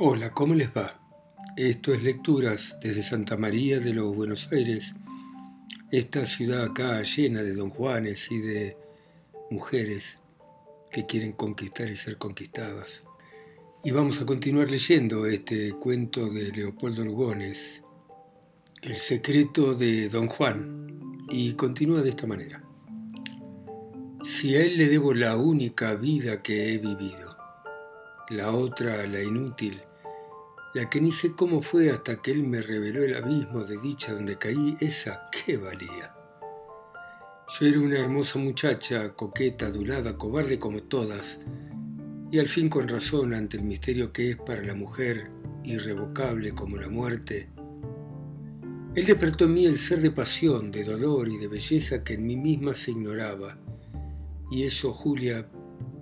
Hola, ¿cómo les va? Esto es Lecturas desde Santa María de los Buenos Aires, esta ciudad acá llena de don Juanes y de mujeres que quieren conquistar y ser conquistadas. Y vamos a continuar leyendo este cuento de Leopoldo Lugones, El secreto de don Juan, y continúa de esta manera. Si a él le debo la única vida que he vivido, la otra, la inútil, la que ni sé cómo fue hasta que él me reveló el abismo de dicha donde caí, esa qué valía. Yo era una hermosa muchacha, coqueta, adulada, cobarde como todas, y al fin con razón ante el misterio que es para la mujer, irrevocable como la muerte. Él despertó en mí el ser de pasión, de dolor y de belleza que en mí misma se ignoraba. Y eso, Julia,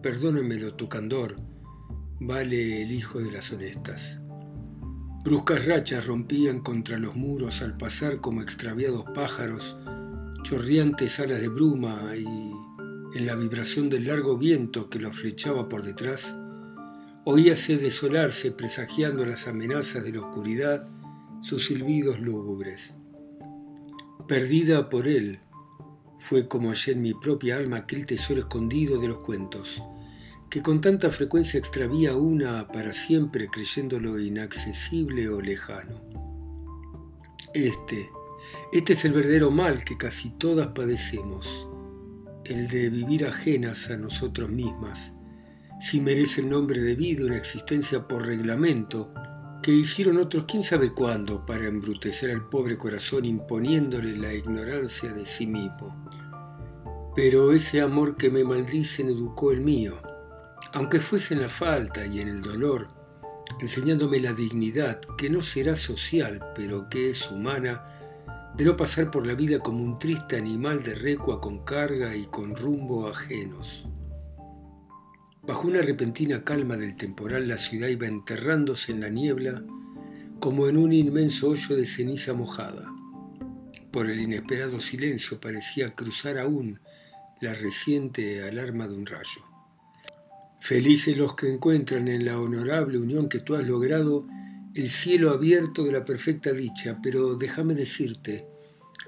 perdónemelo tu candor, vale el hijo de las honestas. Bruscas rachas rompían contra los muros al pasar como extraviados pájaros, chorreantes alas de bruma y en la vibración del largo viento que lo flechaba por detrás, oíase desolarse presagiando las amenazas de la oscuridad sus silbidos lúgubres. Perdida por él, fue como hallé en mi propia alma aquel tesoro escondido de los cuentos, que con tanta frecuencia extravía una para siempre creyéndolo inaccesible o lejano. Este, este es el verdadero mal que casi todas padecemos, el de vivir ajenas a nosotros mismas, si merece el nombre debido una existencia por reglamento que hicieron otros quién sabe cuándo para embrutecer al pobre corazón imponiéndole la ignorancia de sí mismo. Pero ese amor que me maldicen educó el mío, aunque fuese en la falta y en el dolor, enseñándome la dignidad, que no será social, pero que es humana, de no pasar por la vida como un triste animal de recua con carga y con rumbo ajenos. Bajo una repentina calma del temporal la ciudad iba enterrándose en la niebla como en un inmenso hoyo de ceniza mojada. Por el inesperado silencio parecía cruzar aún la reciente alarma de un rayo. Felices los que encuentran en la honorable unión que tú has logrado el cielo abierto de la perfecta dicha, pero déjame decirte,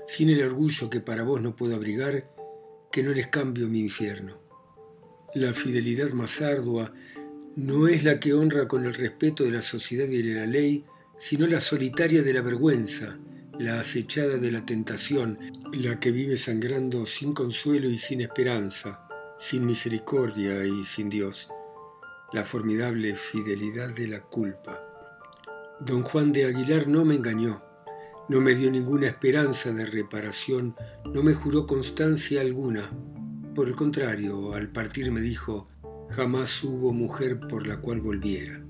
sin el orgullo que para vos no puedo abrigar, que no les cambio mi infierno. La fidelidad más ardua no es la que honra con el respeto de la sociedad y de la ley, sino la solitaria de la vergüenza, la acechada de la tentación, la que vive sangrando sin consuelo y sin esperanza, sin misericordia y sin Dios, la formidable fidelidad de la culpa. Don Juan de Aguilar no me engañó, no me dio ninguna esperanza de reparación, no me juró constancia alguna. Por el contrario, al partir me dijo, jamás hubo mujer por la cual volviera.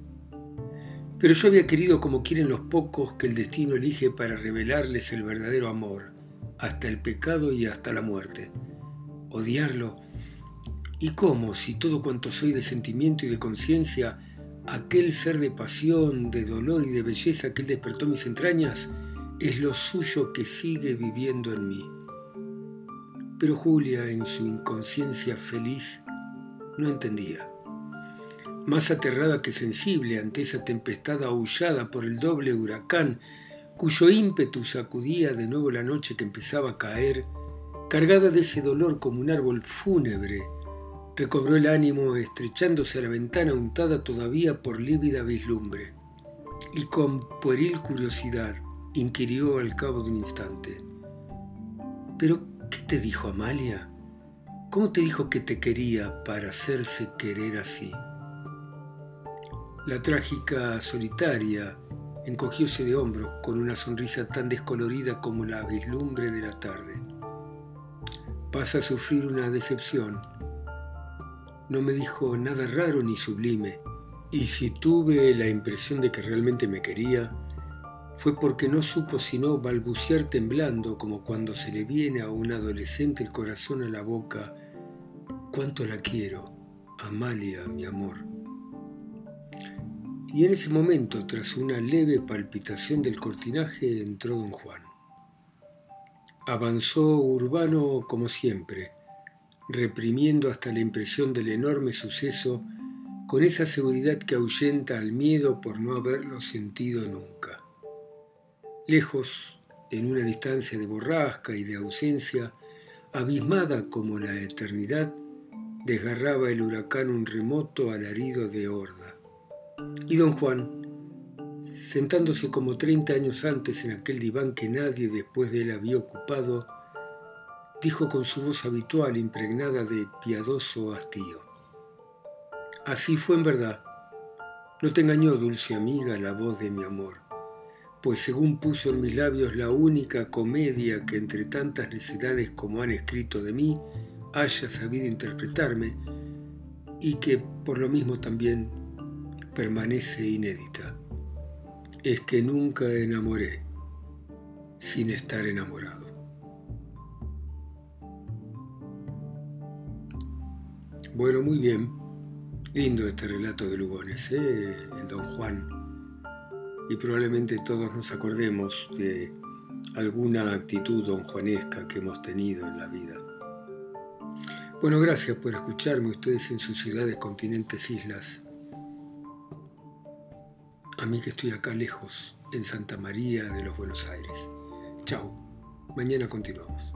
Pero yo había querido como quieren los pocos que el destino elige para revelarles el verdadero amor, hasta el pecado y hasta la muerte. Odiarlo ¿Y cómo, si todo cuanto soy de sentimiento y de conciencia, aquel ser de pasión, de dolor y de belleza que él despertó mis entrañas, es lo suyo que sigue viviendo en mí? Pero Julia, en su inconsciencia feliz, no entendía. Más aterrada que sensible ante esa tempestad aullada por el doble huracán, cuyo ímpetu sacudía de nuevo la noche que empezaba a caer, cargada de ese dolor como un árbol fúnebre, recobró el ánimo estrechándose a la ventana untada todavía por lívida vislumbre, y con pueril curiosidad inquirió al cabo de un instante. ¿Pero qué te dijo Amalia? ¿Cómo te dijo que te quería para hacerse querer así? La trágica solitaria encogióse de hombros con una sonrisa tan descolorida como la vislumbre de la tarde. Vas a sufrir una decepción, no me dijo nada raro ni sublime, y si tuve la impresión de que realmente me quería, fue porque no supo sino balbucear temblando como cuando se le viene a un adolescente el corazón a la boca, cuánto la quiero, Amalia, mi amor. Y en ese momento, tras una leve palpitación del cortinaje, entró don Juan. Avanzó Urbano como siempre, reprimiendo hasta la impresión del enorme suceso con esa seguridad que ahuyenta al miedo por no haberlo sentido nunca. Lejos, en una distancia de borrasca y de ausencia, abismada como la eternidad, desgarraba el huracán un remoto alarido de horda. Y don Juan, sentándose como treinta años antes en aquel diván que nadie después de él había ocupado, dijo con su voz habitual impregnada de piadoso hastío. Así fue en verdad. No te engañó, dulce amiga, la voz de mi amor, pues según puso en mis labios la única comedia que entre tantas necesidades como han escrito de mí, haya sabido interpretarme y que por lo mismo también permanece inédita es que nunca enamoré sin estar enamorado. Bueno, muy bien. Lindo este relato de Lugones, ¿eh? el Don Juan. Y probablemente todos nos acordemos de alguna actitud donjuanesca que hemos tenido en la vida. Bueno, gracias por escucharme ustedes en sus ciudades, continentes, islas a mí que estoy acá lejos, en Santa María de los Buenos Aires. Chao, mañana continuamos.